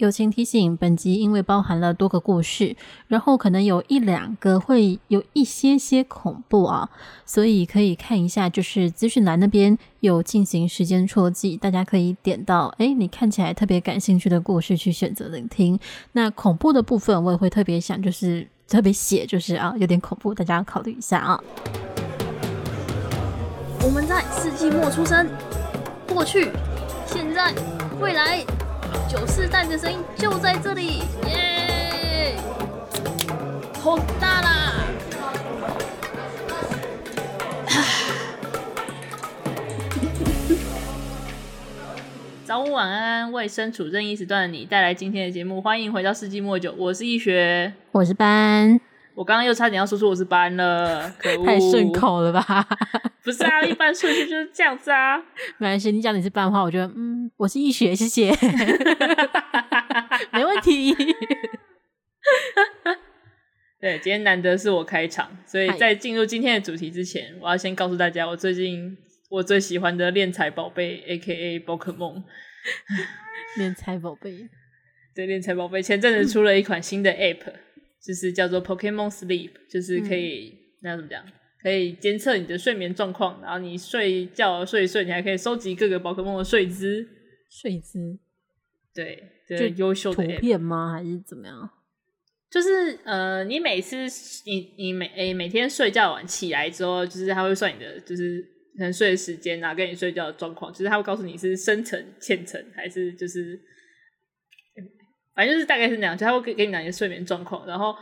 友情提醒：本集因为包含了多个故事，然后可能有一两个会有一些些恐怖啊，所以可以看一下，就是资讯栏那边有进行时间戳记，大家可以点到，诶，你看起来特别感兴趣的故事去选择聆听。那恐怖的部分我也会特别想，就是特别写，就是啊有点恐怖，大家考虑一下啊。我们在世纪末出生，过去、现在、未来。九世代的声音就在这里，耶！好大啦！早午晚安，为身处任意时段的你带来今天的节目，欢迎回到世纪末九，我是易学，我是班。我刚刚又差点要说出我是班了，可恶！太顺口了吧？不是啊，一般顺序就是这样子啊。没关系，你讲你是班的话，我觉得嗯，我是易学，谢谢，没问题。对，今天难得是我开场，所以在进入今天的主题之前，我要先告诉大家，我最近我最喜欢的敛财宝贝，A.K.A. 宝可梦。敛财宝贝，对，敛财宝贝前阵子出了一款新的 App。就是叫做 Pokemon Sleep，就是可以、嗯、那怎么讲？可以监测你的睡眠状况，然后你睡觉睡一睡，你还可以收集各个宝可梦的睡姿。睡姿，对，就优秀的图片吗？还是怎么样？就是呃，你每次你你每诶、欸、每天睡觉完起来之后，就是他会算你的就是可能睡的时间啊，跟你睡觉的状况，就是他会告诉你是深层、浅层还是就是。反正就是大概是那样，就他会给给你讲你的睡眠状况，然后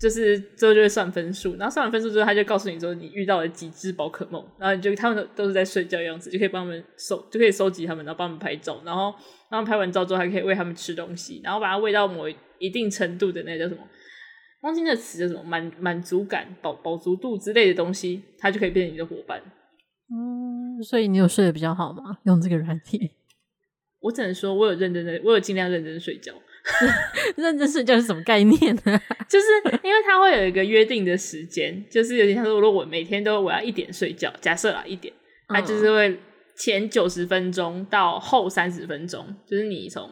就是最后就会算分数，然后算完分数之后，他就告诉你说你遇到了几只宝可梦，然后你就他们都都是在睡觉的样子，就可以帮他们收，就可以收集他们，然后帮他们拍照，然后然后拍完照之后还可以喂他们吃东西，然后把它喂到某一定程度的那叫什么，忘记那词叫什么，满满足感、饱饱足度之类的东西，它就可以变成你的伙伴。嗯，所以你有睡得比较好吗？用这个软体？我只能说我有认真的，我有尽量认真睡觉。认真睡觉是什么概念呢？就是因为它会有一个约定的时间，就是有点像说，如果我每天都我要一点睡觉，假设啦一点，它就是会前九十分钟到后三十分钟，就是你从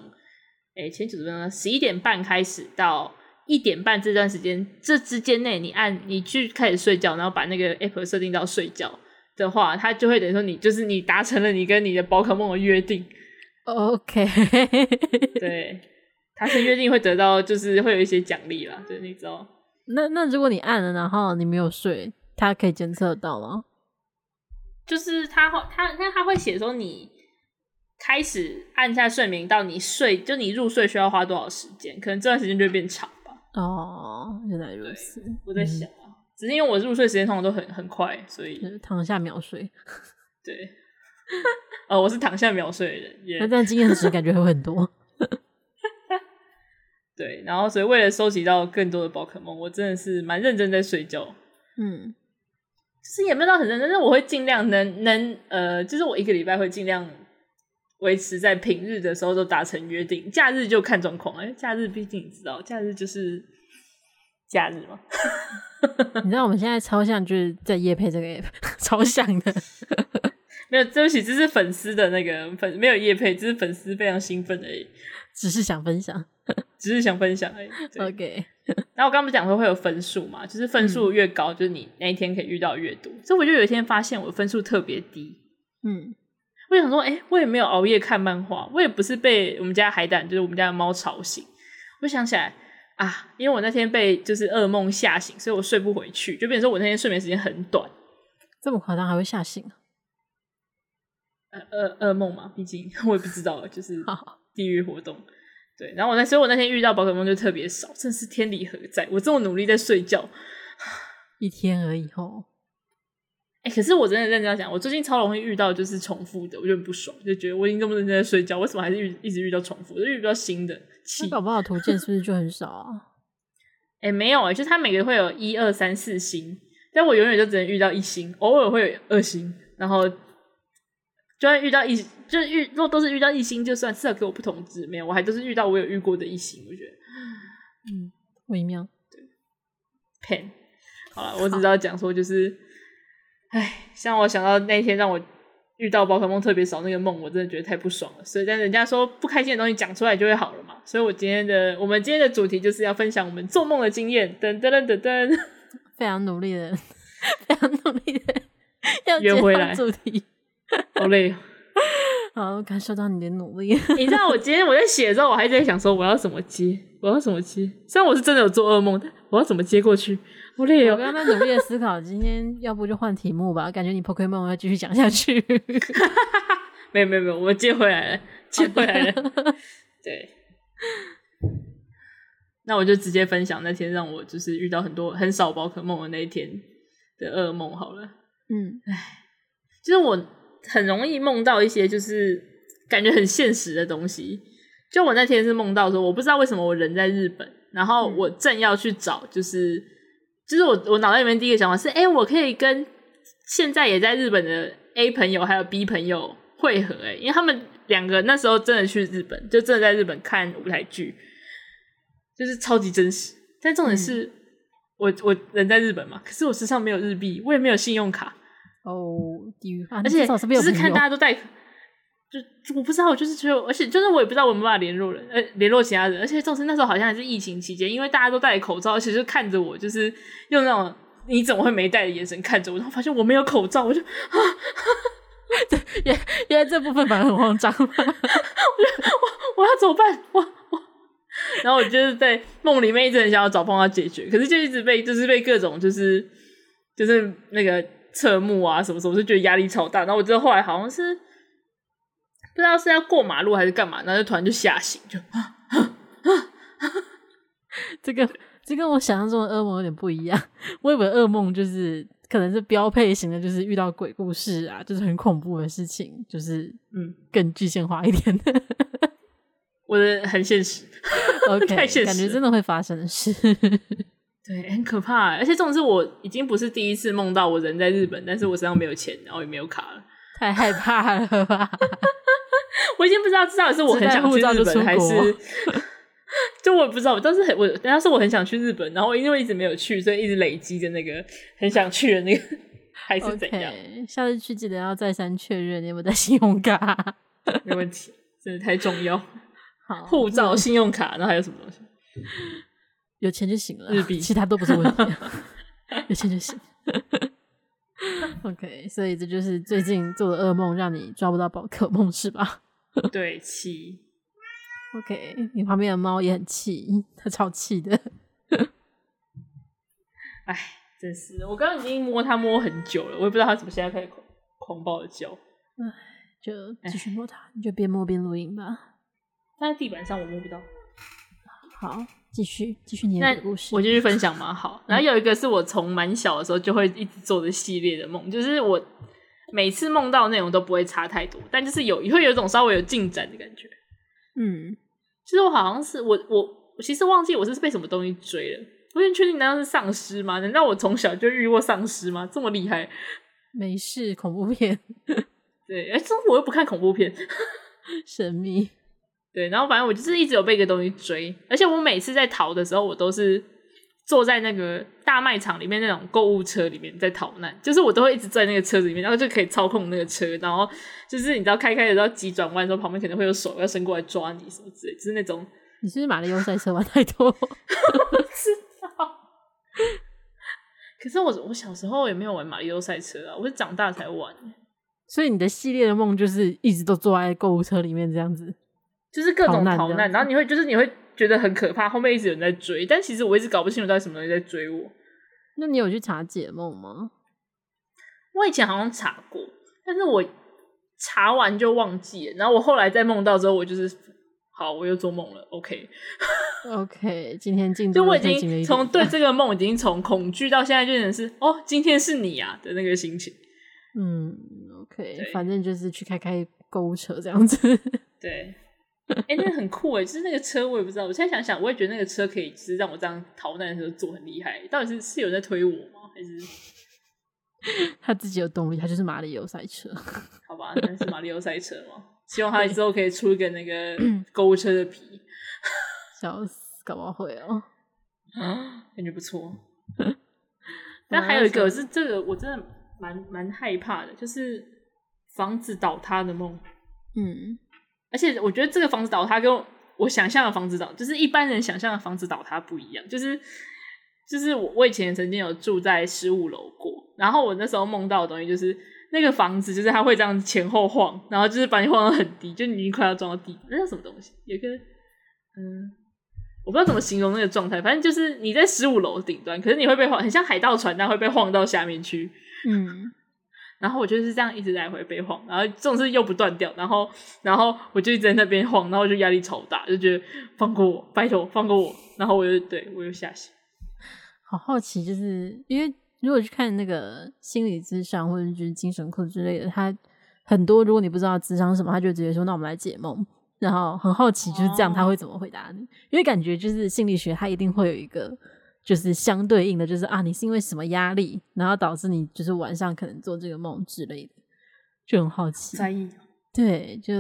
诶、欸、前九十分钟十一点半开始到一点半这段时间，这之间内你按你去开始睡觉，然后把那个 app 设定到睡觉的话，它就会等于说你就是你达成了你跟你的宝可梦的约定。OK，对。他是约定会得到，就是会有一些奖励啦，对，你知道？那那如果你按了，然后你没有睡，他可以监测到吗？就是他会，他那他会写说你开始按下睡眠到你睡，就你入睡需要花多少时间？可能这段时间就会变长吧。哦，原来如此。我在想啊，嗯、只是因为我入睡时间通常都很很快，所以躺下秒睡。对，哦，我是躺下秒睡的人，那、这样经验值感觉会很多。对，然后所以为了收集到更多的宝可梦，我真的是蛮认真在睡觉。嗯，就是也没有到很认真，但是我会尽量能能呃，就是我一个礼拜会尽量维持在平日的时候都达成约定，假日就看状况。哎，假日毕竟你知道，假日就是假日嘛。你知道我们现在超像就是在夜配这个 app，超像的。没有，对不起，这是粉丝的那个粉，没有夜配，这是粉丝非常兴奋而已，只是想分享。只是想分享而已。OK，然后我刚刚不是讲说会有分数嘛，就是分数越高，嗯、就是你那一天可以遇到越多。所以我就有一天发现我分数特别低。嗯，我想说，哎、欸，我也没有熬夜看漫画，我也不是被我们家海胆，就是我们家的猫吵醒。我想起来啊，因为我那天被就是噩梦吓醒，所以我睡不回去，就变成说我那天睡眠时间很短。这么夸张还会吓醒？呃呃，噩梦嘛，毕竟 我也不知道，就是地狱活动。对，然后我那，所以我那天遇到宝可梦就特别少，真是天理何在？我这么努力在睡觉，一天而已吼。哎、欸，可是我真的认真讲，我最近超容易遇到就是重复的，我就很不爽，就觉得我已经这么认真在睡觉，为什么还是遇一直遇到重复？就遇不到新的。那宝宝的图鉴是不是就很少啊？哎、欸，没有哎、欸，就它每个会有一二三四星，但我永远就只能遇到一星，偶尔会有二星，然后。就会遇到一，就是遇，如果都是遇到一星，就算至少给我不同字，没有，我还都是遇到我有遇过的一星，我觉得，嗯，微妙，对，pen，好了，我只知道讲说就是，哎，像我想到那天让我遇到宝可梦特别少那个梦，我真的觉得太不爽了。所以，但人家说不开心的东西讲出来就会好了嘛。所以我今天的我们今天的主题就是要分享我们做梦的经验。噔噔噔噔噔，非常努力的，非常努力的要圆回来主题，好累。好，感受到你的努力。你知道我今天我在写的时候，我还在想说我要怎么接，我要怎么接。虽然我是真的有做噩梦，但我要怎么接过去？好累哦。我刚刚在努力的思考，今天要不就换题目吧？感觉你 Pokemon 要继续讲下去。没有没有没有，我们接回来了，接回来了。对。那我就直接分享那天让我就是遇到很多很少宝可梦的那一天的噩梦好了。嗯，唉，就是我。很容易梦到一些就是感觉很现实的东西。就我那天是梦到说，我不知道为什么我人在日本，然后我正要去找，就是就是我我脑袋里面第一个想法是，哎、欸，我可以跟现在也在日本的 A 朋友还有 B 朋友会合，哎，因为他们两个那时候真的去日本，就真的在日本看舞台剧，就是超级真实。但重点是、嗯、我我人在日本嘛，可是我身上没有日币，我也没有信用卡。哦，啊、而且只是看大家都戴，就我不知道，我就是觉得，而且就是我也不知道我没办法联络人，呃，联络其他人，而且就是那时候好像还是疫情期间，因为大家都戴口罩，而且就看着我，就是用那种你怎么会没戴的眼神看着我，然后发现我没有口罩，我就啊，对，原原来这部分反而很慌张，我就我我要怎么办？我我，然后我就是在梦里面一直很想要找方法解决，可是就一直被就是被各种就是就是那个。侧目啊，什么什么，就觉得压力超大。然后我知道后来好像是不知道是要过马路还是干嘛，然后就突然就吓醒，就啊啊啊！这个这跟我想象中的噩梦有点不一样。我以为噩梦就是可能是标配型的，就是遇到鬼故事啊，就是很恐怖的事情，就是嗯更具象化一点的。我的很现实，OK，太现实，感觉真的会发生的事。对，很可怕，而且这种是我已经不是第一次梦到我人在日本，但是我身上没有钱，然后也没有卡了，太害怕了吧？我已经不知道知道是我很想去日本，还是 就我不知道，我当时很我，但是我很想去日本，然后因为一直没有去，所以一直累积着那个很想去的那个，还是怎样？Okay, 下次去记得要再三确认你有没有带信用卡，没问题，真的太重要。好，护照、信用卡，然后还有什么东西？有钱就行了，日币，其他都不是问题。有钱就行。OK，所以这就是最近做的噩梦，让你抓不到宝可梦是吧？对，气。OK，你旁边的猫也很气，它超气的。哎，真是，我刚刚已经摸它摸很久了，我也不知道它怎么现在开始狂狂暴的叫。哎，就继续摸它，你就边摸边录音吧。但在地板上我摸不到。好。继续继续你的故事，我继续分享嘛。好，然后有一个是我从蛮小的时候就会一直做的系列的梦，就是我每次梦到的内容都不会差太多，但就是有会有一种稍微有进展的感觉。嗯，其实我好像是我我我其实忘记我是被什么东西追了，我有点确定难道是丧尸吗？难道我从小就遇过丧尸吗？这么厉害？没事，恐怖片。对，哎，这我又不看恐怖片，神秘。对，然后反正我就是一直有被一个东西追，而且我每次在逃的时候，我都是坐在那个大卖场里面那种购物车里面在逃难，就是我都会一直在那个车子里面，然后就可以操控那个车，然后就是你知道开开的时候急转弯的时候，旁边可能会有手要伸过来抓你什么之类，就是那种。你是不是马里奥赛车玩太多？我知道。可是我我小时候也没有玩马里奥赛车啊，我是长大才玩。所以你的系列的梦就是一直都坐在购物车里面这样子。就是各种逃难，逃难然后你会就是你会觉得很可怕，后面一直有人在追，但其实我一直搞不清楚到底什么东西在追我。那你有去查解梦吗？我以前好像查过，但是我查完就忘记了。然后我后来在梦到之后，我就是好，我又做梦了。OK，OK，、今天进度就我已经从对 这个梦已经从恐惧到现在就变成是哦，今天是你啊的那个心情。嗯，OK，反正就是去开开购物车这样子。对。哎、欸，那个很酷哎，就是那个车，我也不知道。我现在想想，我也觉得那个车可以，就是让我这样逃难的时候坐很厉害。到底是是有人在推我吗？还是 他自己有动力？他就是马里奥赛车。好吧，那是马里奥赛车吗？希望他之后可以出一个那个 购物车的皮。笑死，搞不好会哦。啊，感觉不错。但还有一个是这个，我真的蛮蛮害怕的，就是。房子倒塌的梦。嗯，而且我觉得这个房子倒塌跟我想象的房子倒，就是一般人想象的房子倒塌不一样。就是就是我我以前曾经有住在十五楼过，然后我那时候梦到的东西就是那个房子，就是它会这样前后晃，然后就是把你晃到很低，就你已经快要撞到地，那叫什么东西？有个嗯，我不知道怎么形容那个状态，反正就是你在十五楼顶端，可是你会被晃，很像海盗船，但会被晃到下面去。嗯。然后我就是这样一直来回被晃，然后这种事又不断掉，然后然后我就一直在那边晃，然后我就压力超大，就觉得放过我，拜托放过我，然后我就对我又下线。好好奇，就是因为如果去看那个心理咨商或者就是精神科之类的，他很多如果你不知道咨商什么，他就直接说那我们来解梦，然后很好奇就是这样他会怎么回答你，哦、因为感觉就是心理学他一定会有一个。就是相对应的，就是啊，你是因为什么压力，然后导致你就是晚上可能做这个梦之类的，就很好奇。在意。对，就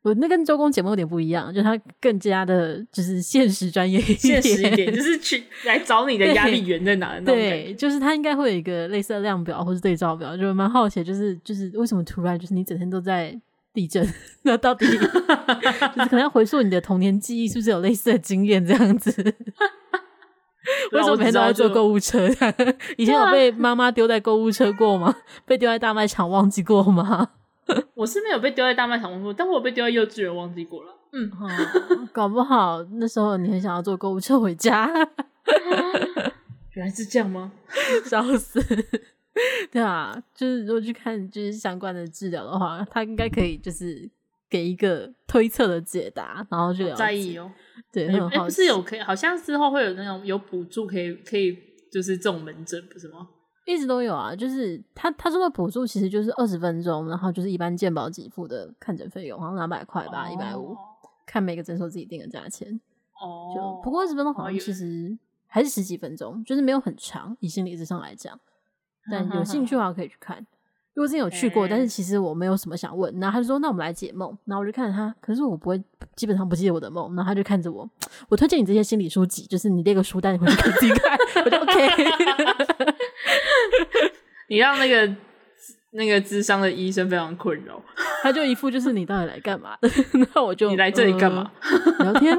我那跟周公解梦有点不一样，就他更加的就是现实专业一点，现实一点，就是去来找你的压力源在哪。对，就是他应该会有一个类似的量表或是对照表，就蛮好奇，就是就是为什么突然就是你整天都在地震，那到底 就是可能要回溯你的童年记忆，是不是有类似的经验这样子？为什么每天都在坐购物车？以前有被妈妈丢在购物车过吗？被丢在大卖场忘记过吗？我是没有被丢在大卖场忘记过，但我被丢在幼稚园忘记过了。嗯，哦，搞不好那时候你很想要坐购物车回家。原来是这样吗？笑死！对啊，就是如果去看就是相关的治疗的话，他应该可以就是给一个推测的解答，然后就了。在意哦。对，很好欸，不是有可以，好像之后会有那种有补助，可以可以，就是这种门诊，不是吗？一直都有啊，就是他他说的补助其实就是二十分钟，然后就是一般健保给付的看诊费用，好像两百块吧，一百五，看每个诊所自己定的价钱。哦，就不过二十分钟好像其实还是十几分钟，就是没有很长，以心理咨商来讲，但有兴趣的话可以去看。因为我之前有去过，但是其实我没有什么想问。然后他就说：“那我们来解梦。”然后我就看着他，可是我不会，基本上不记得我的梦。然后他就看着我，我推荐你这些心理书籍，就是你列个书单，你回去可以自己看。我就 OK。你让那个那个智商的医生非常困扰，他就一副就是你到底来干嘛的？那我就你来这里干嘛？呃、聊天。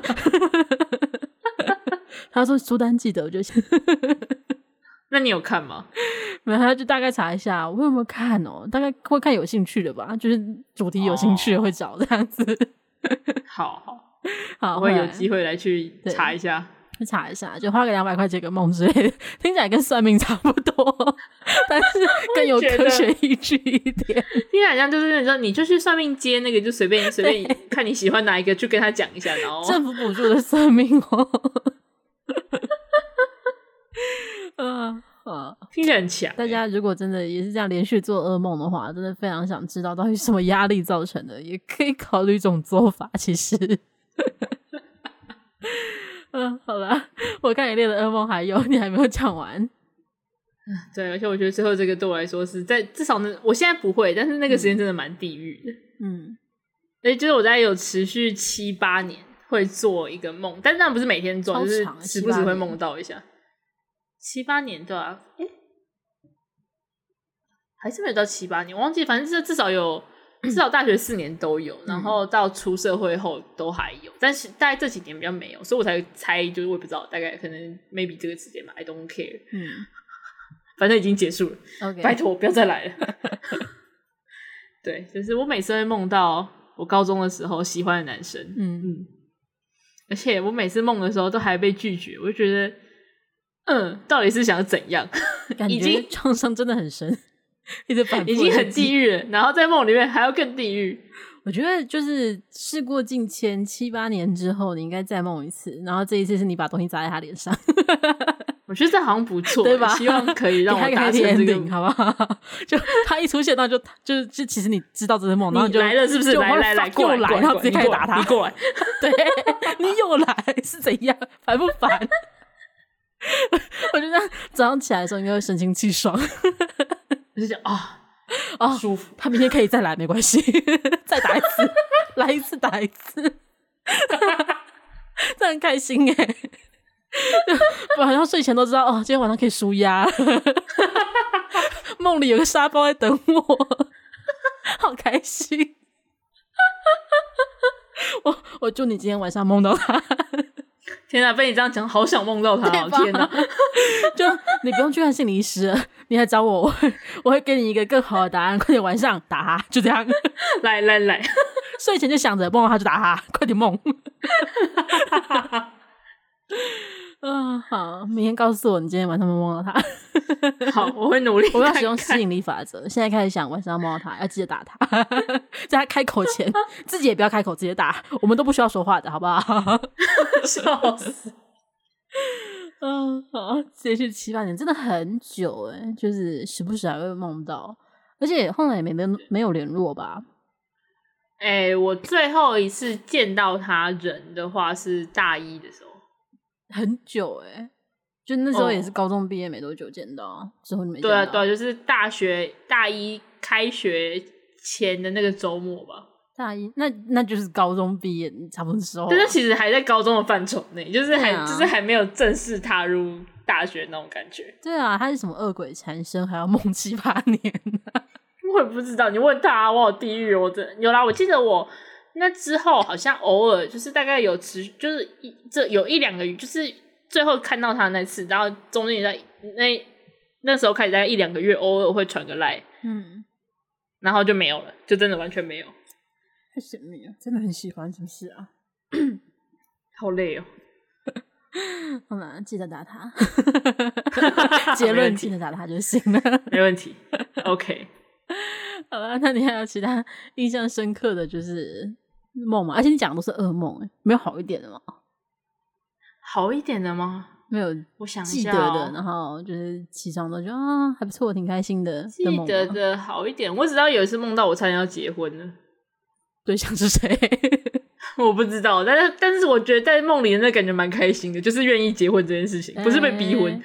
他说书单记得，我就先。那你有看吗？没有，他就大概查一下，我有没有看哦？大概会看有兴趣的吧，就是主题有兴趣的会找这样子。好好好，我会有机会来去查一下，去查一下，就花个两百块解个梦之类的，听起来跟算命差不多，但是更有科学依据一点。听起来像就是你说，你就去算命接那个，就随便随便看你喜欢哪一个，就跟他讲一下，然后政府补助的算命哦。啊啊，听起来很强。大家如果真的也是这样连续做噩梦的话，真的非常想知道到底什么压力造成的，也可以考虑一种做法。其实，嗯，好了，我看你列的噩梦还有，你还没有讲完。嗯，对，而且我觉得最后这个对我来说是在至少呢，我现在不会，但是那个时间真的蛮地狱的。嗯，所以就是我在有持续七八年会做一个梦，但是那不是每天做，就是时不时会梦到一下。七八年对啊，哎、欸，还是没有到七八年，我忘记，反正这至少有，至少大学四年都有，嗯、然后到出社会后都还有，但是大概这几年比较没有，所以我才猜，就是我也不知道，大概可能 maybe 这个时间吧，I don't care，嗯，反正已经结束了. 拜托不要再来了。对，就是我每次会梦到我高中的时候喜欢的男生，嗯嗯，而且我每次梦的时候都还被拒绝，我就觉得。嗯，到底是想怎样？已经创伤真的很深，一直反复，已经很地狱了，然后在梦里面还要更地狱。我觉得就是事过境迁，七八年之后，你应该再梦一次，然后这一次是你把东西砸在他脸上。我觉得这好像不错，对吧？希望可以让我达成这个，好不好？就他一出现，那就就就其实你知道这是梦，然后就来了，是不是？来来来，过来，然后直接开始打他，你过来，对，你又来是怎样？烦不烦？我就这样早上起来的时候应该会神清气爽，我 就想啊啊舒服。他明天可以再来，没关系，再打一次，来一次打一次，这很开心哎！晚上睡前都知道哦，今天晚上可以舒压，梦里有个沙包在等我，好好开心。我我祝你今天晚上梦到他。天哪，被你这样讲，好想梦到他哦！天哪，就你不用去看心理医师了，你来找我，我会我会给你一个更好的答案。快点晚上打他，就这样。来 来来，睡前就想着梦到他就打他，快点梦。嗯，好，明天告诉我你今天晚上梦到他。好，我会努力看看。我要使用吸引力法则，现在开始想晚上要梦到他，要记得打他。在他开口前，自己也不要开口，直接打。我们都不需要说话的，好不好？笑死。嗯，好，连续七八年真的很久诶，就是时不时还会梦到，而且后来也没没没有联络吧？哎、欸，我最后一次见到他人的话是大一的时候。很久哎、欸，就那时候也是高中毕业没多久见到，哦、之后就没。对啊，对啊，就是大学大一开学前的那个周末吧。大一那那就是高中毕业差不多的时候，但是其实还在高中的范畴内，就是还、啊、就是还没有正式踏入大学那种感觉。对啊，他是什么恶鬼缠身，还要梦七八年我也不知道，你问他，我好地狱，我真有啦。我记得我。那之后好像偶尔就是大概有持续，就是一这有一两个月，就是最后看到他那次，然后中间也在那那时候开始大概一两个月，偶尔会传个赖，嗯，然后就没有了，就真的完全没有。太神秘了，真的很喜欢，是不是啊？好累哦。好了，记得打他。结论记得打他就行了，没问题。OK。好了，那你还有其他印象深刻的就是？梦嘛，而且你讲的都是噩梦，哎，没有好一点的吗？好一点的吗？没有，我想记得的，然后就是起床都觉得啊还不错，挺开心的。记得的好一点，我只知道有一次梦到我差点要结婚了，对象是谁？我不知道，但是但是我觉得在梦里的那感觉蛮开心的，就是愿意结婚这件事情，不是被逼婚。欸、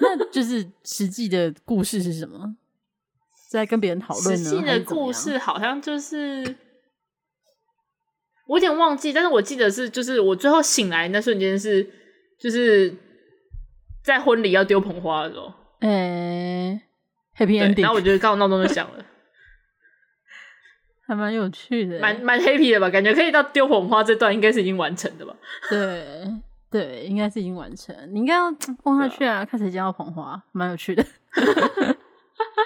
那就是实际的故事是什么？在跟别人讨论呢？实际的故事好像就是。我有点忘记，但是我记得是，就是我最后醒来那瞬间是，就是在婚礼要丢捧花的时候，诶、欸、Happy Ending，然后我觉得刚好闹钟就响了，还蛮有趣的，蛮蛮 happy 的吧？感觉可以到丢捧花这段应该是已经完成的吧？对对，应该是已经完成，你应该要 放下去啊，啊看谁接到捧花，蛮有趣的。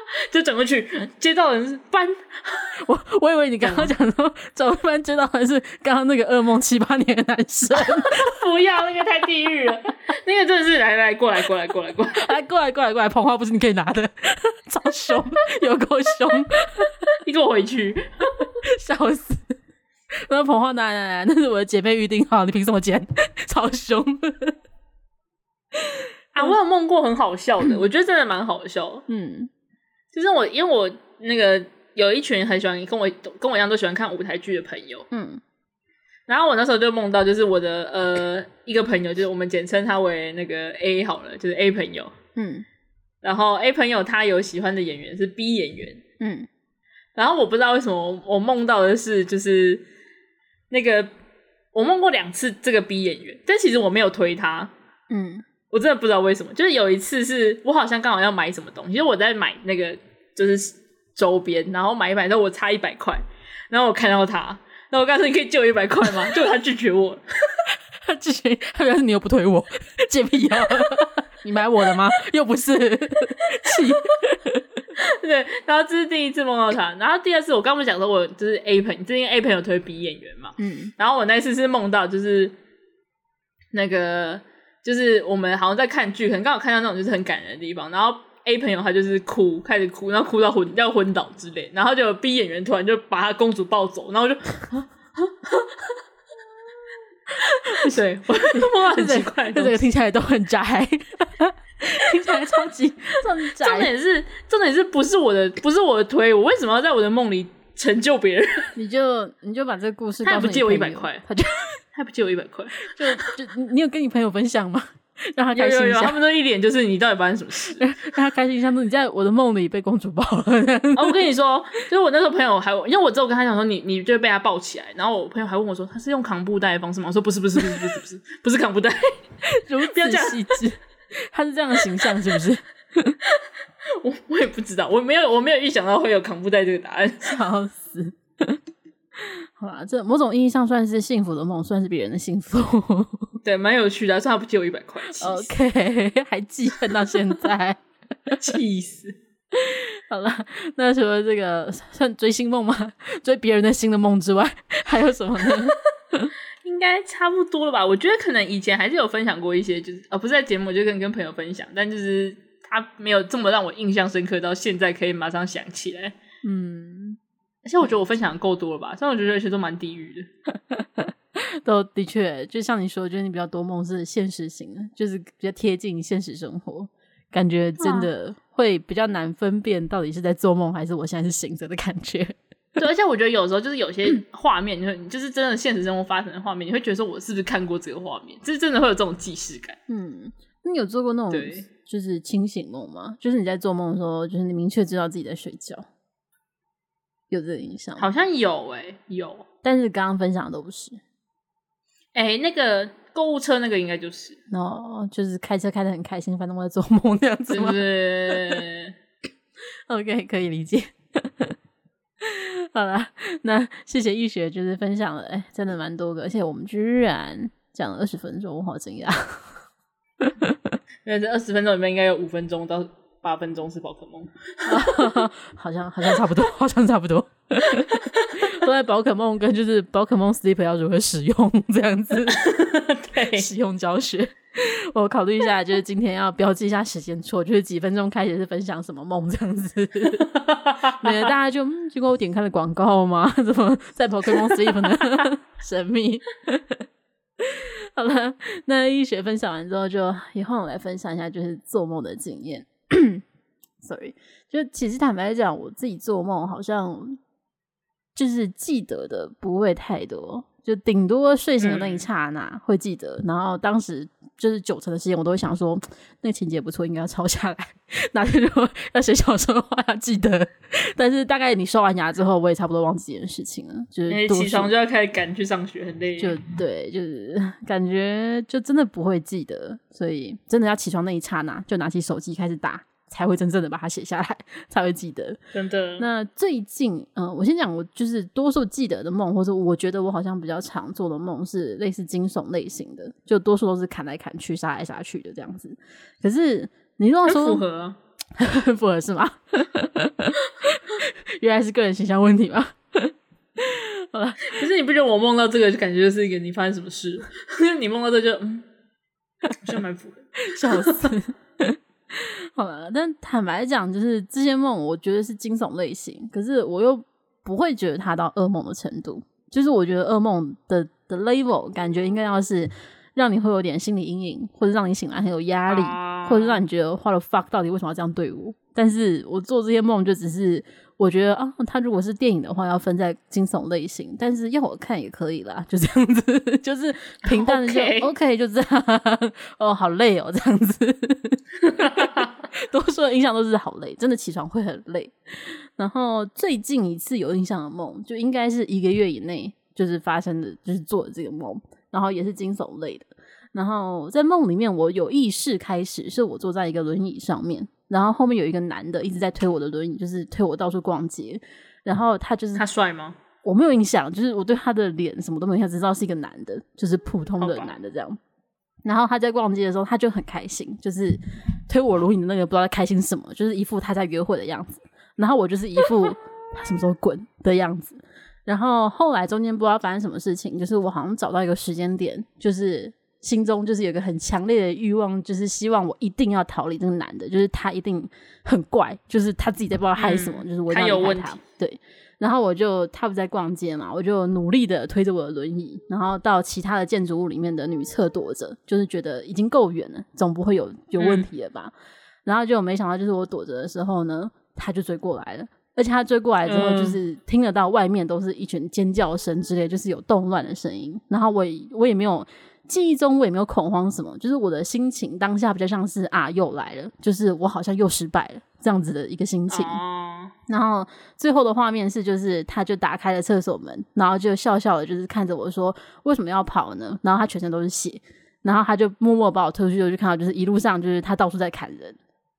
就转过去，接到人是班，我我以为你刚刚讲说转过班接到人是刚刚那个噩梦七八年的男生，不要那个太地狱了，那个真的是来来过来过来过来过来来过来过来过来捧花不是你可以拿的，超凶，有够凶，你给我回去，笑死！那捧花拿来来，那是我的姐妹预定好，你凭什么捡？超凶啊！我有梦过很好笑的，我觉得真的蛮好笑，嗯。就是我，因为我那个有一群很喜欢跟我跟我一样都喜欢看舞台剧的朋友，嗯，然后我那时候就梦到，就是我的呃一个朋友，就是我们简称他为那个 A 好了，就是 A 朋友，嗯，然后 A 朋友他有喜欢的演员是 B 演员，嗯，然后我不知道为什么我梦到的是就是那个我梦过两次这个 B 演员，但其实我没有推他，嗯。我真的不知道为什么，就是有一次是我好像刚好要买什么东西，就是我在买那个就是周边，然后买一买之后我差一百块，然后我看到他，然后我告诉你可以借我一百块吗？结果他拒绝我，他拒绝，他表示你又不推我，借屁啊！你买我的吗？又不是，气。对，然后这是第一次梦到他，然后第二次我刚不是讲说我就是 A 朋，最近 A 朋友推 B 演员嘛，嗯，然后我那次是梦到就是那个。就是我们好像在看剧，可能刚好看到那种就是很感人的地方，然后 A 朋友他就是哭，开始哭，然后哭到昏要昏倒之类，然后就有 B 演员突然就把他公主抱走，然后我就，对，哇，很奇怪，这个听起来都很宅，听起来超级宅。重点是重点是不是我的不是我的推，我为什么要在我的梦里成就别人？你就你就把这个故事他不借我一百块，他就。他不借我一百块，就就你有跟你朋友分享吗？让他开心一下。有有有，他们都一脸就是你到底发生什么事？让他开心一下，说你在我的梦里被公主抱了。哦，我跟你说，就是我那时候朋友还，因为我之后跟他讲说你你就被他抱起来，然后我朋友还问我说他是用扛布袋的方式吗？我说不是不是不是不是不是不是扛布袋，如此细致，他是这样的形象是不是？我我也不知道，我没有我没有预想到会有扛布袋这个答案，笑死。好吧，这某种意义上算是幸福的梦，算是别人的幸福。对，蛮有趣的，算他不借我一百块。OK，还记恨到现在，气死。好了，那除了这个算追星梦吗？追别人的新的梦之外，还有什么呢？应该差不多了吧？我觉得可能以前还是有分享过一些，就是呃、哦，不是在节目，就跟跟朋友分享，但就是他没有这么让我印象深刻，到现在可以马上想起来。嗯，而且我觉得我分享的够多了吧？虽然我觉得有些都蛮地狱的，都的确，就像你说，就是你比较多梦是现实型的，就是比较贴近现实生活，感觉真的会比较难分辨到底是在做梦还是我现在是醒着的感觉。对，而且我觉得有时候就是有些画面，你会就是真的现实生活发生的画面，你会觉得说，我是不是看过这个画面？就是真的会有这种既视感。嗯，你有做过那种就是清醒梦吗？就是你在做梦的时候，就是你明确知道自己在睡觉，有这个印象？好像有诶、欸，有。但是刚刚分享的都不是。哎、欸，那个购物车那个应该就是哦，就是开车开的很开心，反正我在做梦那样子吗？是。OK，可以理解。好了，那谢谢易学，就是分享了，哎、欸，真的蛮多个，而且我们居然讲了二十分钟，我好惊讶。因为这二十分钟里面应该有五分钟到八分钟是宝可梦，好像好像差不多，好像差不多。都在宝可梦跟就是宝可梦 Sleep 要如何使用这样子，对，使用教学。我考虑一下，就是今天要标记一下时间错，就是几分钟开始是分享什么梦这样子，免得大家就嗯，结果我点开了广告吗？怎么在宝可梦 Sleep 呢？神秘。好了，那医学分享完之后，就也换我来分享一下，就是做梦的经验。Sorry，就其实坦白讲，我自己做梦好像就是记得的不会太多。就顶多睡醒的那一刹那会记得，嗯、然后当时就是九成的时间我都会想说，那个情节不错，应该要抄下来。哪天如果要写小说的话要记得，但是大概你刷完牙之后，我也差不多忘记这件事情了。就是起床就要开始赶去上学，很累。就对，就是 感觉就真的不会记得，所以真的要起床那一刹那就拿起手机开始打。才会真正的把它写下来，才会记得。真的。那最近，嗯、呃，我先讲，我就是多数记得的梦，或者我觉得我好像比较常做的梦是类似惊悚类型的，就多数都是砍来砍去、杀来杀去的这样子。可是你如果说符合，符合是吗？原来是个人形象问题吗？好了，可是你不觉得我梦到这个就感觉就是一个你发生什么事？你梦到这个就嗯，好像蛮符合，笑死。好了，但坦白讲，就是这些梦，我觉得是惊悚类型，可是我又不会觉得它到噩梦的程度。就是我觉得噩梦的的 level 感觉应该要是让你会有点心理阴影，或者让你醒来很有压力，啊、或者让你觉得 what the fuck 到底为什么要这样对我？但是我做这些梦就只是。我觉得啊，他如果是电影的话，要分在惊悚类型，但是要我看也可以啦，就这样子，就是平淡的就 OK，, 就这样。哦，好累哦，这样子。多数的印象都是好累，真的起床会很累。然后最近一次有印象的梦，就应该是一个月以内就是发生的，就是做的这个梦，然后也是惊悚类的。然后在梦里面，我有意识开始是我坐在一个轮椅上面。然后后面有一个男的一直在推我的轮椅，就是推我到处逛街。然后他就是他帅吗？我没有印象，就是我对他的脸什么都没有印象，只知道是一个男的，就是普通的男的这样。然后他在逛街的时候，他就很开心，就是推我轮椅的那个不知道在开心什么，就是一副他在约会的样子。然后我就是一副 他什么时候滚的样子。然后后来中间不知道发生什么事情，就是我好像找到一个时间点，就是。心中就是有一个很强烈的欲望，就是希望我一定要逃离这个男的，就是他一定很怪，就是他自己在不知道害什么，嗯、就是我要离开他。对，然后我就他不在逛街嘛，我就努力的推着我的轮椅，然后到其他的建筑物里面的女厕躲着，就是觉得已经够远了，总不会有有问题了吧？嗯、然后就没想到，就是我躲着的时候呢，他就追过来了，而且他追过来之后，就是听得到外面都是一群尖叫声之类，就是有动乱的声音，然后我也我也没有。记忆中我也没有恐慌什么，就是我的心情当下比较像是啊，又来了，就是我好像又失败了这样子的一个心情。哦、然后最后的画面是，就是他就打开了厕所门，然后就笑笑的，就是看着我说：“为什么要跑呢？”然后他全身都是血，然后他就默默把我推出去，就看到就是一路上就是他到处在砍人。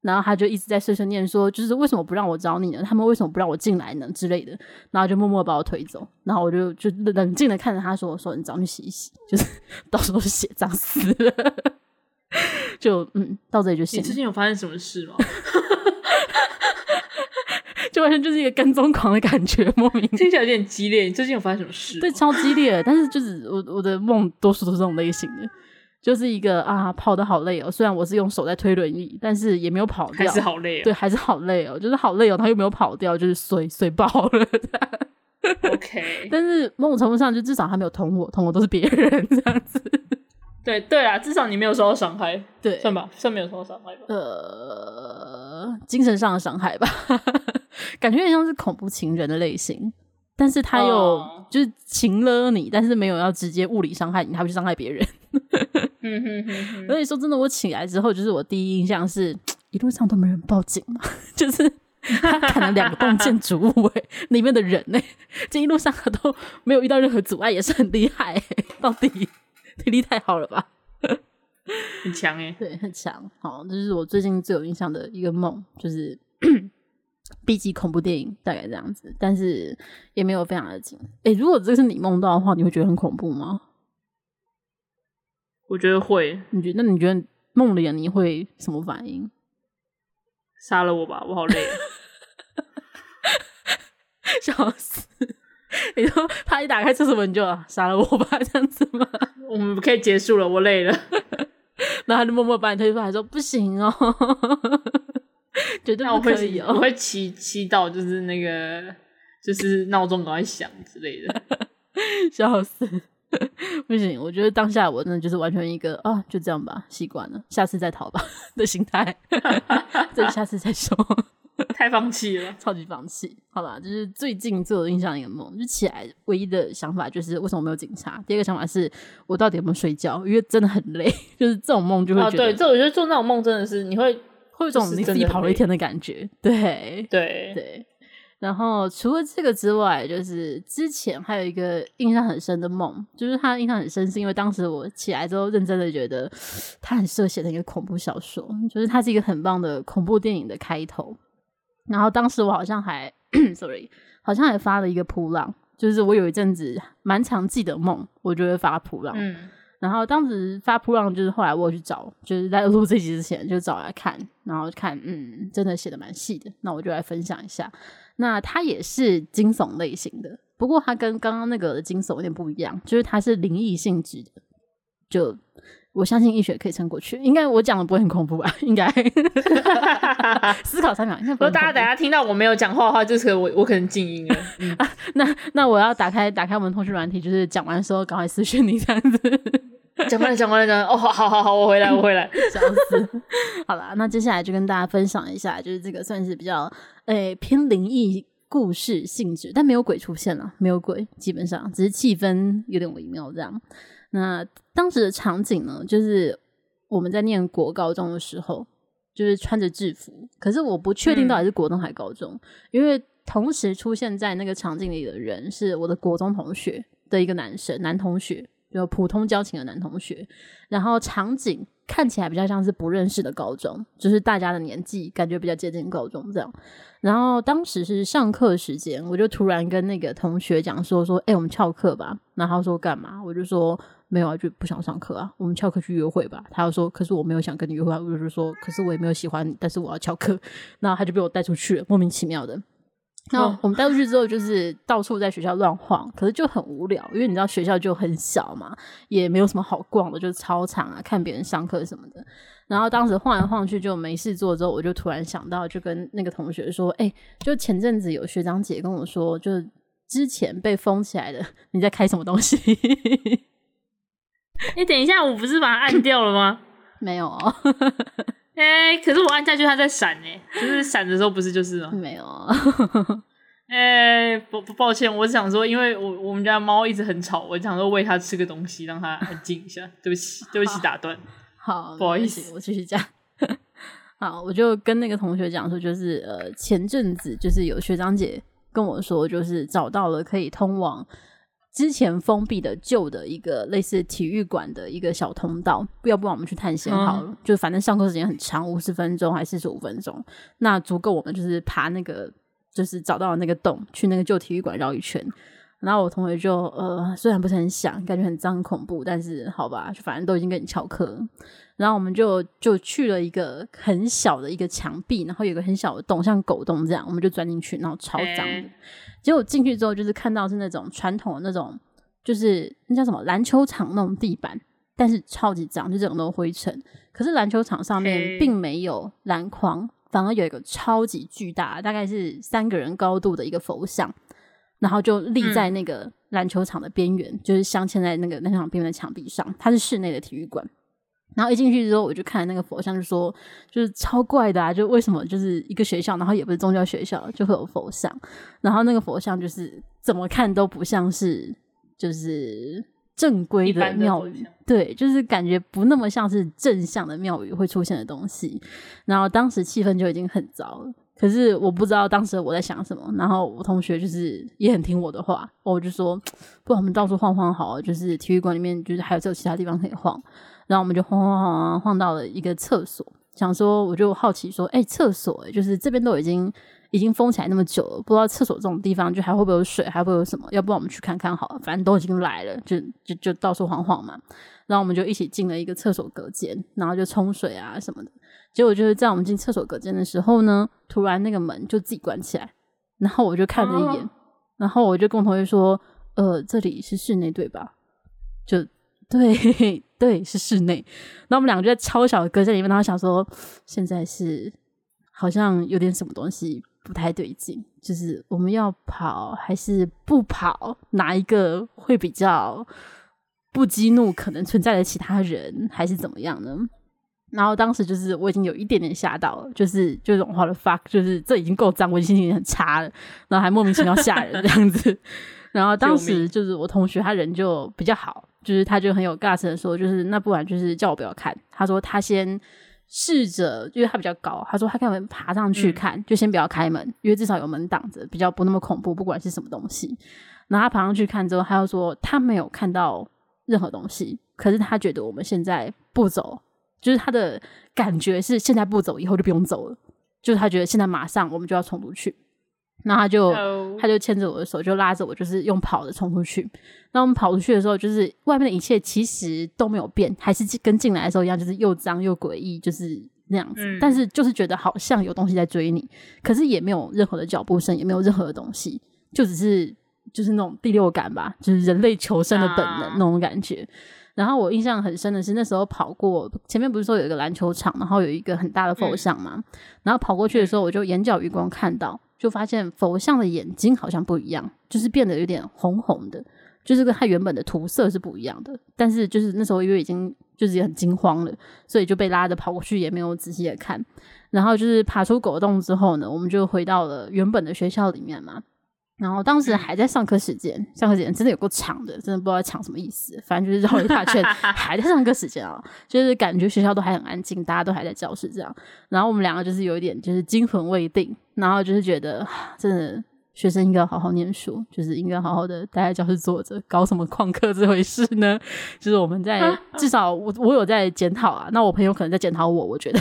然后他就一直在碎碎念说，就是为什么不让我找你呢？他们为什么不让我进来呢？之类的，然后就默默把我推走，然后我就就冷静的看着他说：“我说你早去洗一洗，就是 到时候血脏死了。”就嗯，到这里就行。你最近有发生什么事吗？就完全就是一个跟踪狂的感觉，莫名听起来有点激烈。你最近有发生什么事？对，超激烈。但是就是我我的梦多数都是这种类型的，就是一个啊跑得好累哦。虽然我是用手在推轮椅，但是也没有跑掉，还是好累哦。对，还是好累哦，就是好累哦。他又没有跑掉，就是睡睡爆了。OK，但是某种程度上，就至少他没有捅我，捅我都是别人这样子。对对啊，至少你没有受到伤害，对，算吧，算没有受到伤害吧。呃，精神上的伤害吧，感觉有点像是恐怖情人的类型，但是他又就是情了你，但是没有要直接物理伤害你，他会去伤害别人。嗯哼哼哼。所以说真的，我起来之后，就是我第一印象是一路上都没人报警嘛，就是他砍了两个栋建筑物，哎，里面的人呢，这一路上都没有遇到任何阻碍，也是很厉害，到底。体力太好了吧，很强哎，对，很强。好，这是我最近最有印象的一个梦，就是 B 级恐怖电影，大概这样子，但是也没有非常的紧。哎、欸，如果这是你梦到的话，你会觉得很恐怖吗？我觉得会。你觉得？那你觉得梦里的你会什么反应？杀了我吧，我好累。笑死！你说他一打开厕所门就杀了我吧，这样子吗？我们可以结束了，我累了。然后他就默默把你推出来，说不行哦，绝对不可以哦。我会祈祈祷，就是那个，就是闹钟赶快响之类的。笑死！不行，我觉得当下我真的就是完全一个啊，就这样吧，习惯了，下次再逃吧的心态，这下次再说。太放弃了，超级放弃。好吧，就是最近最有印象的一个梦，就起来唯一的想法就是为什么没有警察？第二个想法是我到底有没有睡觉？因为真的很累，就是这种梦就会觉得，这我觉得做那种梦真的是你会会有一种你自己跑了一天的感觉。对对对。然后除了这个之外，就是之前还有一个印象很深的梦，就是他印象很深，是因为当时我起来之后认真的觉得他很适合写成一个恐怖小说，就是它是一个很棒的恐怖电影的开头。然后当时我好像还，sorry，好像还发了一个扑浪，就是我有一阵子蛮常记得梦，我就会发扑浪。嗯，然后当时发扑浪就是后来我去找，就是在录这集之前就找来看，然后看，嗯，真的写的蛮细的，那我就来分享一下。那它也是惊悚类型的，不过它跟刚刚那个的惊悚有点不一样，就是它是灵异性质的，就。我相信医学可以撑过去，应该我讲的不会很恐怖吧？应该 思考三秒。如果大家等下听到我没有讲话的话，就是我我可能静音了。嗯 啊、那那我要打开打开我们通讯软体，就是讲完的时候赶快私讯你这样子。讲完了讲完了讲完了哦，好好好，我回来我回来。笑死。好了，那接下来就跟大家分享一下，就是这个算是比较诶、偏灵异故事性质，但没有鬼出现了，没有鬼，基本上只是气氛有点微妙这样。那当时的场景呢，就是我们在念国高中的时候，就是穿着制服。可是我不确定到底是国中还是高中，因为同时出现在那个场景里的人是我的国中同学的一个男生，男同学，就普通交情的男同学。然后场景看起来比较像是不认识的高中，就是大家的年纪感觉比较接近高中这样。然后当时是上课时间，我就突然跟那个同学讲说说，哎，我们翘课吧。然后他说干嘛？我就说。没有啊，就不想上课啊。我们翘课去约会吧。他又说，可是我没有想跟你约会。我就说，可是我也没有喜欢你，但是我要翘课。然后他就被我带出去了，莫名其妙的。然后我们带出去之后，就是到处在学校乱晃，可是就很无聊，因为你知道学校就很小嘛，也没有什么好逛的，就是操场啊，看别人上课什么的。然后当时晃来晃去就没事做，之后我就突然想到，就跟那个同学说：“哎，就前阵子有学长姐跟我说，就之前被封起来的，你在开什么东西？” 你、欸、等一下，我不是把它按掉了吗？没有哦。哎、欸，可是我按下去，它在闪哎，就是闪的时候不是就是吗？没有啊。哎、欸，不不，抱歉，我想说，因为我我们家猫一直很吵，我想说喂它吃个东西，让它安静一下。对不起，对不起，打断。好，不好意思，我继续讲。好，我就跟那个同学讲说，就是呃，前阵子就是有学长姐跟我说，就是找到了可以通往。之前封闭的旧的一个类似体育馆的一个小通道，要不然我们去探险好了。嗯、就反正上课时间很长，五十分钟还是四十五分钟，那足够我们就是爬那个，就是找到那个洞，去那个旧体育馆绕一圈。然后我同学就呃，虽然不是很想，感觉很脏很恐怖，但是好吧，就反正都已经跟你翘课了。然后我们就就去了一个很小的一个墙壁，然后有个很小的洞，像狗洞这样，我们就钻进去，然后超脏的。欸、结果进去之后，就是看到是那种传统的那种，就是那叫什么篮球场那种地板，但是超级脏，就这种都灰尘。可是篮球场上面并没有篮筐，欸、反而有一个超级巨大，大概是三个人高度的一个佛像。然后就立在那个篮球场的边缘，嗯、就是镶嵌在那个篮球场边缘的墙壁上。它是室内的体育馆。然后一进去之后，我就看那个佛像，就说就是超怪的啊！就为什么就是一个学校，然后也不是宗教学校，就会有佛像。然后那个佛像就是怎么看都不像是就是正规的庙宇，对，就是感觉不那么像是正向的庙宇会出现的东西。然后当时气氛就已经很糟了。可是我不知道当时我在想什么，然后我同学就是也很听我的话，我就说，不然我们到处晃晃好，就是体育馆里面就是还有这其他地方可以晃，然后我们就晃晃晃晃晃到了一个厕所，想说我就好奇说，哎、厕所、就是这边都已经已经封起来那么久了，不知道厕所这种地方就还会不会有水，还会有什么？要不然我们去看看好了，反正都已经来了，就就就到处晃晃嘛。然后我们就一起进了一个厕所隔间，然后就冲水啊什么的。结果就是在我们进厕所隔间的时候呢，突然那个门就自己关起来，然后我就看了一眼，哦、然后我就跟我同学说：“呃，这里是室内对吧？”就对对是室内。然后我们两个就在超小的隔间里面，然后想说现在是好像有点什么东西不太对劲，就是我们要跑还是不跑？哪一个会比较？不激怒可能存在的其他人，还是怎么样呢？然后当时就是我已经有一点点吓到了，就是就融化了 fuck，就是这已经够脏，我心情很差了，然后还莫名其妙吓人这样子。然后当时就是我同学他人就比较好，就是他就很有 guts 的说，就是那不然就是叫我不要看，他说他先试着，因为他比较高，他说他可能爬上去看，嗯、就先不要开门，因为至少有门挡着，比较不那么恐怖，不管是什么东西。然后他爬上去看之后，他又说他没有看到。任何东西，可是他觉得我们现在不走，就是他的感觉是现在不走，以后就不用走了。就是他觉得现在马上我们就要冲出去，那他就.他就牵着我的手，就拉着我，就是用跑的冲出去。那我们跑出去的时候，就是外面的一切其实都没有变，还是跟进来的时候一样，就是又脏又诡异，就是那样子。嗯、但是就是觉得好像有东西在追你，可是也没有任何的脚步声，也没有任何的东西，就只是。就是那种第六感吧，就是人类求生的本能那种感觉。啊、然后我印象很深的是，那时候跑过前面不是说有一个篮球场，然后有一个很大的佛像嘛。嗯、然后跑过去的时候，我就眼角余光看到，就发现佛像的眼睛好像不一样，就是变得有点红红的，就是跟它原本的涂色是不一样的。但是就是那时候因为已经就是也很惊慌了，所以就被拉着跑过去，也没有仔细的看。然后就是爬出狗洞之后呢，我们就回到了原本的学校里面嘛。然后当时还在上课时间，上课时间真的有够长的，真的不知道在抢什么意思。反正就是绕了一大圈，还在上课时间啊，就是感觉学校都还很安静，大家都还在教室这样。然后我们两个就是有一点就是惊魂未定，然后就是觉得真的。学生应该要好好念书，就是应该好好的待在教室坐着，搞什么旷课这回事呢？就是我们在至少我我有在检讨啊，那我朋友可能在检讨我，我觉得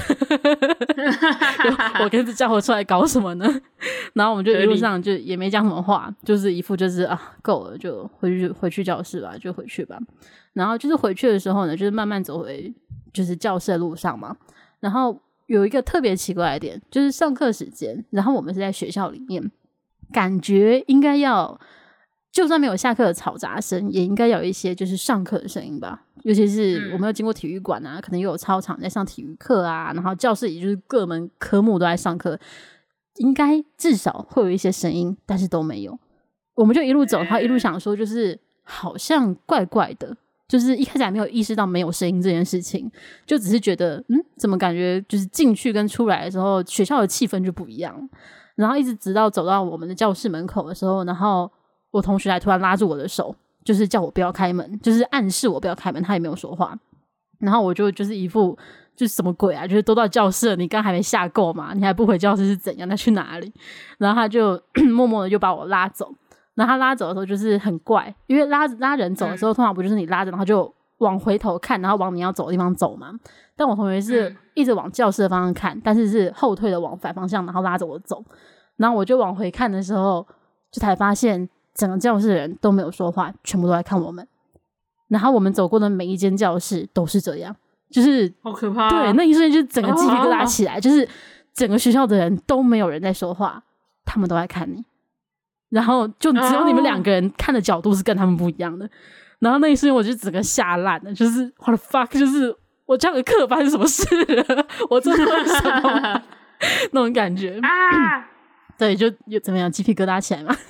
我跟着叫我出来搞什么呢？然后我们就一路上就也没讲什么话，就是一副就是啊够了，就回去回去教室吧，就回去吧。然后就是回去的时候呢，就是慢慢走回就是教室的路上嘛。然后有一个特别奇怪的点，就是上课时间，然后我们是在学校里面。感觉应该要，就算没有下课的嘈杂声，也应该有一些就是上课的声音吧。尤其是我们要经过体育馆啊，可能又有操场在上体育课啊，然后教室里就是各门科目都在上课，应该至少会有一些声音，但是都没有。我们就一路走，然后一路想说，就是好像怪怪的，就是一开始还没有意识到没有声音这件事情，就只是觉得，嗯，怎么感觉就是进去跟出来的时候，学校的气氛就不一样。然后一直直到走到我们的教室门口的时候，然后我同学还突然拉住我的手，就是叫我不要开门，就是暗示我不要开门。他也没有说话，然后我就就是一副就是什么鬼啊，就是都到教室了，你刚还没下够嘛，你还不回教室是怎样？他去哪里？然后他就 默默的就把我拉走。然后他拉走的时候就是很怪，因为拉拉人走的时候，通常不就是你拉着，然后就往回头看，然后往你要走的地方走嘛。但我同学是一直往教室的方向看，但是是后退的往反方向，然后拉着我走。然后我就往回看的时候，就才发现整个教室的人都没有说话，全部都在看我们。然后我们走过的每一间教室都是这样，就是好可怕。对，那一瞬间就是整个鸡皮疙瘩起来，就是整个学校的人都没有人在说话，他们都在看你。然后就只有你们两个人看的角度是跟他们不一样的，oh. 然后那一瞬间我就整个吓烂了，就是 what the fuck，就是我这样的课发生什么事了？我做错了什么？那种感觉啊，对，就又怎么样，鸡皮疙瘩起来嘛。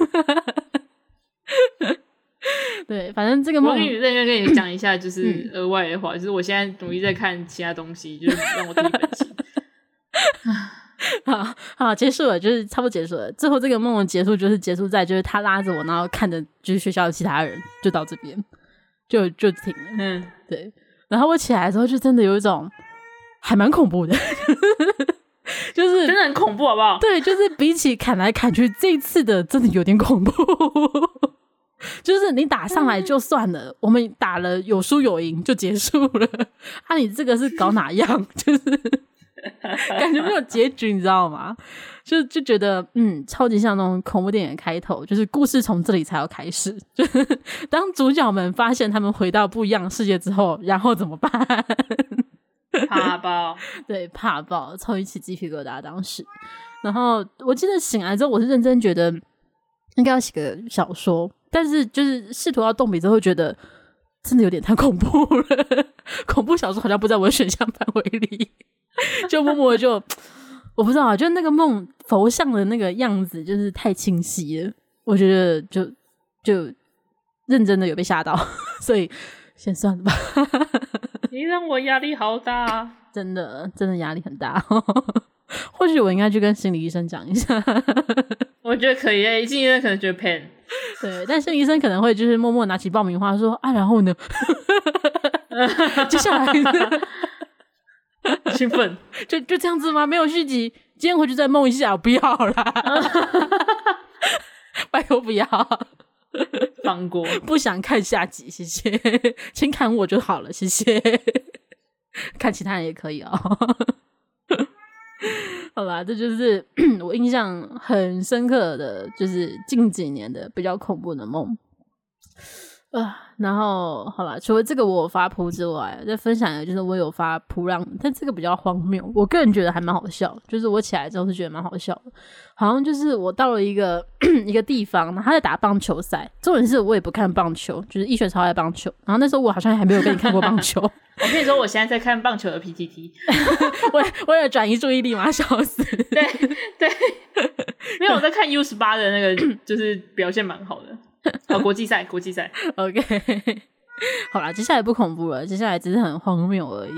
对，反正这个梦，我跟你认真跟你讲一下，就是额外的话，就是我现在努力在看其他东西，就是让我自己分析。好好，结束了，就是差不多结束了。最后这个梦的结束就是结束在，就是他拉着我，然后看着就是学校的其他人，就到这边，就就停了。嗯，对。然后我起来的时候，就真的有一种还蛮恐怖的，就是真的很恐怖，好不好？对，就是比起砍来砍去，这一次的真的有点恐怖。就是你打上来就算了，嗯、我们打了有输有赢就结束了。啊，你这个是搞哪样？就是。感觉没有结局，你知道吗？就就觉得嗯，超级像那种恐怖电影的开头，就是故事从这里才要开始。就是当主角们发现他们回到不一样的世界之后，然后怎么办？怕爆，对，怕爆，超级起鸡皮疙瘩。当时，然后我记得醒来之后，我是认真觉得应该要写个小说，但是就是试图要动笔之后，觉得真的有点太恐怖了。恐怖小说好像不在我的选项范围里。就默默就，我不知道啊，就那个梦佛像的那个样子，就是太清晰了。我觉得就就认真的有被吓到，所以先算了吧。你让我压力好大，真的真的压力很大。或许我应该去跟心理医生讲一下。我觉得可以诶，心理医生可能觉得 pain。对，但心理医生可能会就是默默拿起爆米花说啊，然后呢？接下来。兴奋，就就这样子吗？没有续集，今天回去再梦一下，不要啦，拜托不要，放过，不想看下集，谢谢，请看我就好了，谢谢，看其他人也可以哦。好啦，这就是 我印象很深刻的，就是近几年的比较恐怖的梦。啊，然后好吧，除了这个我有发铺之外，再分享一个就是我有发铺让，但这个比较荒谬，我个人觉得还蛮好笑，就是我起来之后是觉得蛮好笑的，好像就是我到了一个 一个地方，然后他在打棒球赛，重点是我也不看棒球，就是一学超爱棒球，然后那时候我好像还没有跟你看过棒球，我跟你说我现在在看棒球的 PTT，为为了转移注意力嘛，笑死，对对，没有我在看 U 十八的那个，就是表现蛮好的。哦，国际赛，国际赛，OK，好啦，接下来不恐怖了，接下来只是很荒谬而已。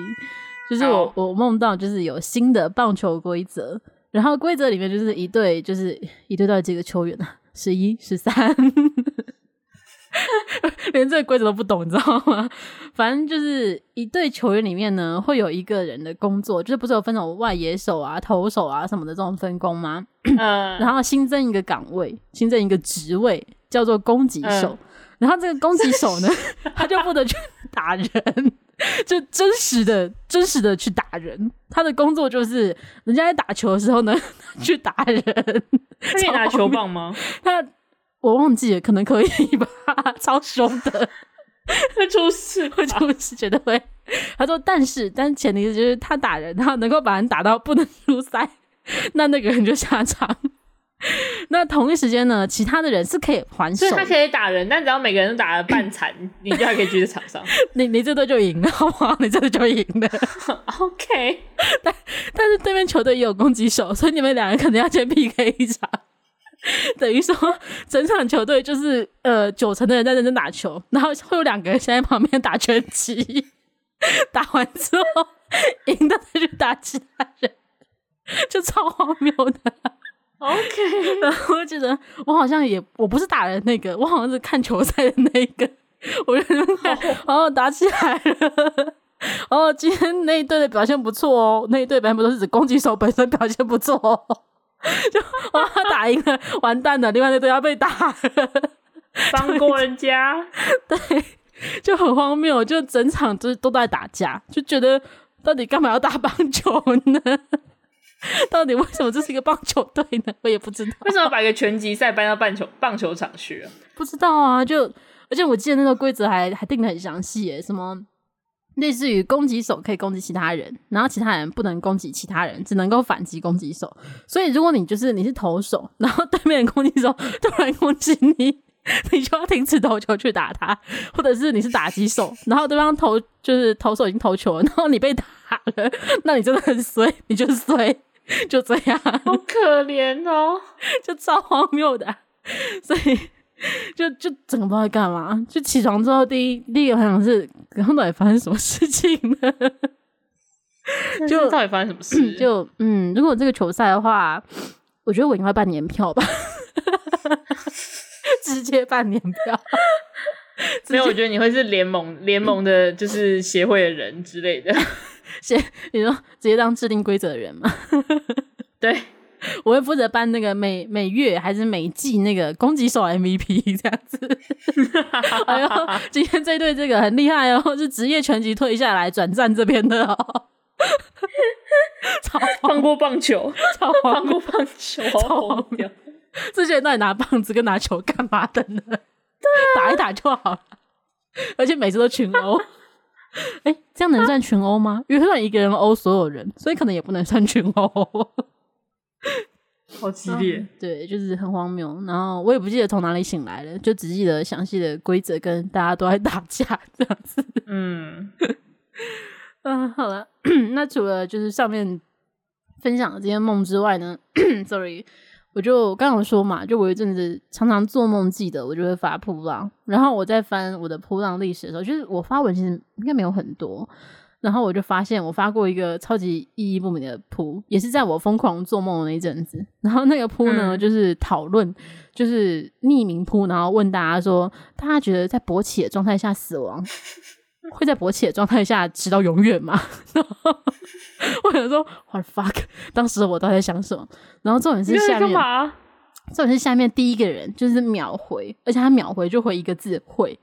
就是我我梦到就是有新的棒球规则，然后规则里面就是一队就是一队到底几个球员呢？十一、十三，连这个规则都不懂，你知道吗？反正就是一队球员里面呢，会有一个人的工作，就是不是有分种外野手啊、投手啊什么的这种分工吗？嗯，然后新增一个岗位，新增一个职位。叫做攻击手，嗯、然后这个攻击手呢，他就负责去打人，就真实的、真实的去打人。他的工作就是，人家在打球的时候呢，去打人。他可以拿球棒吗？他我忘记了，可能可以吧。超凶的，会出事，会出事，绝对会。他说，但是，但前提就是他打人，他能够把人打到不能出赛，那那个人就下场。那同一时间呢，其他的人是可以还手，所以他可以打人，但只要每个人都打了半残，你就还可以继续场上。你你这队就赢了，好不好？你这队就赢了。OK，但但是对面球队也有攻击手，所以你们两个可能要先 PK 一场。等于说，整场球队就是呃九成的人在认真打球，然后会有两个人先在旁边打拳击，打完之后赢的再去打其他人，就超荒谬的。OK，然后我觉得我好像也我不是打的那个，我好像是看球赛的那个。我觉得然后打起来了。哦，今天那一队的表现不错哦，那一队全部都是指攻击手本身表现不错哦。就哇，他打赢了，完蛋了，另外那队要被打了。放过人家，对，就很荒谬，就整场就是都在打架，就觉得到底干嘛要打棒球呢？到底为什么这是一个棒球队呢？我也不知道。为什么把一个拳击赛搬到棒球棒球场去啊？不知道啊，就而且我记得那个规则还还定的很详细耶，什么类似于攻击手可以攻击其他人，然后其他人不能攻击其他人，只能够反击攻击手。所以如果你就是你是投手，然后对面的攻击手突然攻击你，你就要停止投球去打他，或者是你是打击手，然后对方投就是投手已经投球了，然后你被打了，那你真的很衰，你就衰。就这样，好可怜哦，就超荒谬的，所以就就整个不知道干嘛。就起床之后，第一第一个反应是，刚刚到底发生什么事情呢？就到底发生什么事？就嗯，如果这个球赛的话，我觉得我应该办年票吧，直接办年票。没有，我觉得你会是联盟联盟的，就是协会的人之类的。先，你说直接当制定规则的人吗？对，我会负责办那个每每月还是每季那个攻击手 MVP 这样子。哎呦，今天这队这个很厉害哦，是职业拳击退下来转战这边的哦。超放过棒球，超放过棒球，超荒谬。这些人到底拿棒子跟拿球干嘛的呢？对啊，打一打就好了，而且每次都群殴。哎、欸，这样能算群殴吗？因为算一个人殴所有人，所以可能也不能算群殴。好激烈，对，就是很荒谬。然后我也不记得从哪里醒来了，就只记得详细的规则跟大家都在打架这样子。嗯，嗯、啊，好了，那除了就是上面分享的这些梦之外呢？Sorry。我就刚刚说嘛，就我有一阵子常常做梦记得，我就会发扑浪。然后我在翻我的扑浪历史的时候，就是我发文其实应该没有很多。然后我就发现我发过一个超级意义不明的扑，也是在我疯狂做梦的那一阵子。然后那个扑呢，嗯、就是讨论，就是匿名扑，然后问大家说，大家觉得在勃起的状态下死亡，会在勃起的状态下直到永远吗？然后我想说，What the fuck？当时我都在想什么？然后重点是下面，重点是下面第一个人就是秒回，而且他秒回就回一个字会。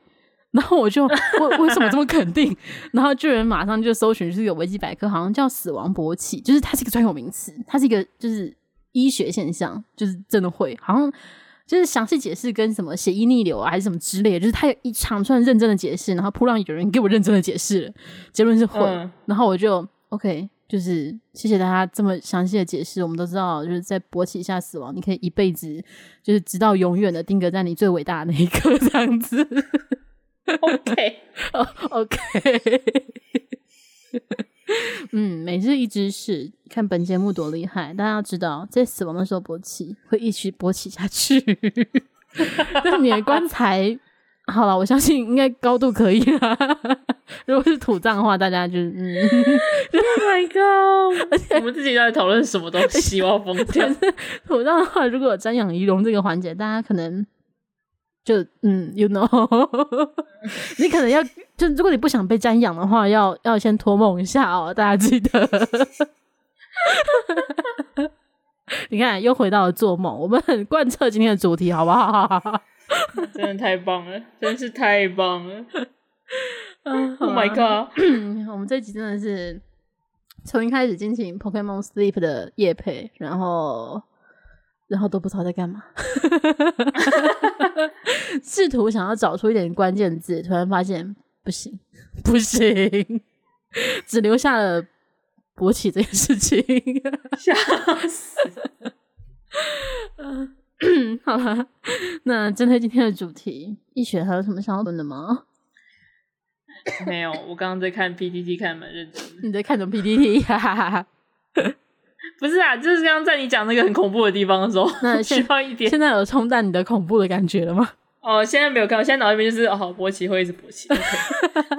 然后我就为为什么这么肯定？然后巨人马上就搜寻，就是有维基百科，好像叫死亡勃起，就是它是一个专有名词，它是一个就是医学现象，就是真的会，好像。就是详细解释跟什么血液逆流啊，还是什么之类的，就是他有一长串认真的解释，然后扑浪有人给我认真的解释了，结论是会，嗯、然后我就 OK，就是谢谢大家这么详细的解释，我们都知道，就是在勃起下死亡，你可以一辈子就是直到永远的定格在你最伟大的那一刻这样子。OK，OK。嗯，每日一知识，看本节目多厉害！大家要知道，在死亡的时候勃起，会一直勃起下去。但你的棺材，好了，我相信应该高度可以啦。如果是土葬的话，大家就嗯，Oh my god！而且我们自己在讨论什么东西，我要疯掉。土葬的话，如果有瞻仰遗容这个环节，大家可能。就嗯，you know，你可能要就如果你不想被瞻仰的话，要要先托梦一下哦，大家记得。你看，又回到了做梦，我们很贯彻今天的主题，好不好？真的太棒了，真是太棒了。Oh my god！我们这集真的是从一开始进行 Pokemon Sleep 的夜配，然后。然后都不知道在干嘛，试图想要找出一点关键字，突然发现不行，不行，只留下了勃起这件事情，笑死。嗯，好了，那针对今天的主题，一雪还有什么想要问的吗？没有，我刚刚在看 PPT，看蛮认真。你在看什么 PTT？哈哈哈。不是啊，就是刚刚在你讲那个很恐怖的地方的时候，那需要一点。现在有冲淡你的恐怖的感觉了吗？哦，现在没有看，我现在脑里面就是哦，勃起会一直勃起，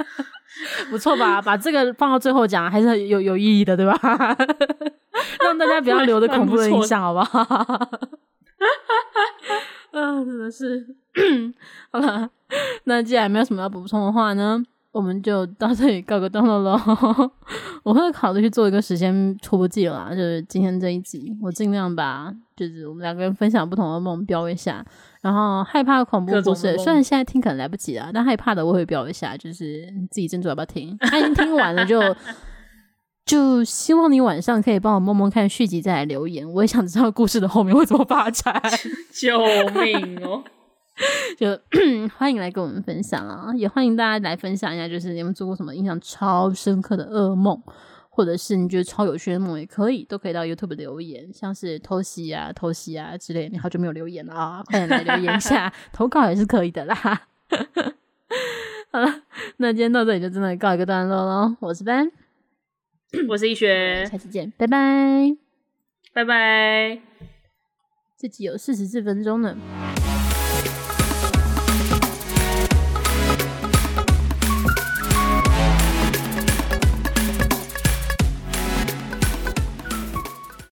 不错吧？把这个放到最后讲，还是有有意义的，对吧？让大家不要留着恐怖的印象，好不好？啊，真的是。好了，那既然没有什么要补充的话呢？我们就到这里告个段落喽。我会考虑去做一个时间初步计划，就是今天这一集，我尽量把就是我们两个人分享不同的梦标一下。然后害怕恐怖故事，虽然现在听可能来不及了，但害怕的我会标一下，就是自己斟酌要不要听。他已经听完了就，就就希望你晚上可以帮我摸摸看续集再来留言，我也想知道故事的后面会怎么发展。救命哦！就 欢迎来跟我们分享啊，也欢迎大家来分享一下，就是你们做过什么印象超深刻的噩梦，或者是你觉得超有趣的梦也可以，都可以到 YouTube 留言，像是偷袭啊、偷袭啊之类。你好久没有留言了啊，快点来留言一下，投稿也是可以的啦。好了，那今天到这里就真的告一个段落喽。我是 Ben，我是一学，下期见，拜拜，拜拜。这集有四十四分钟呢。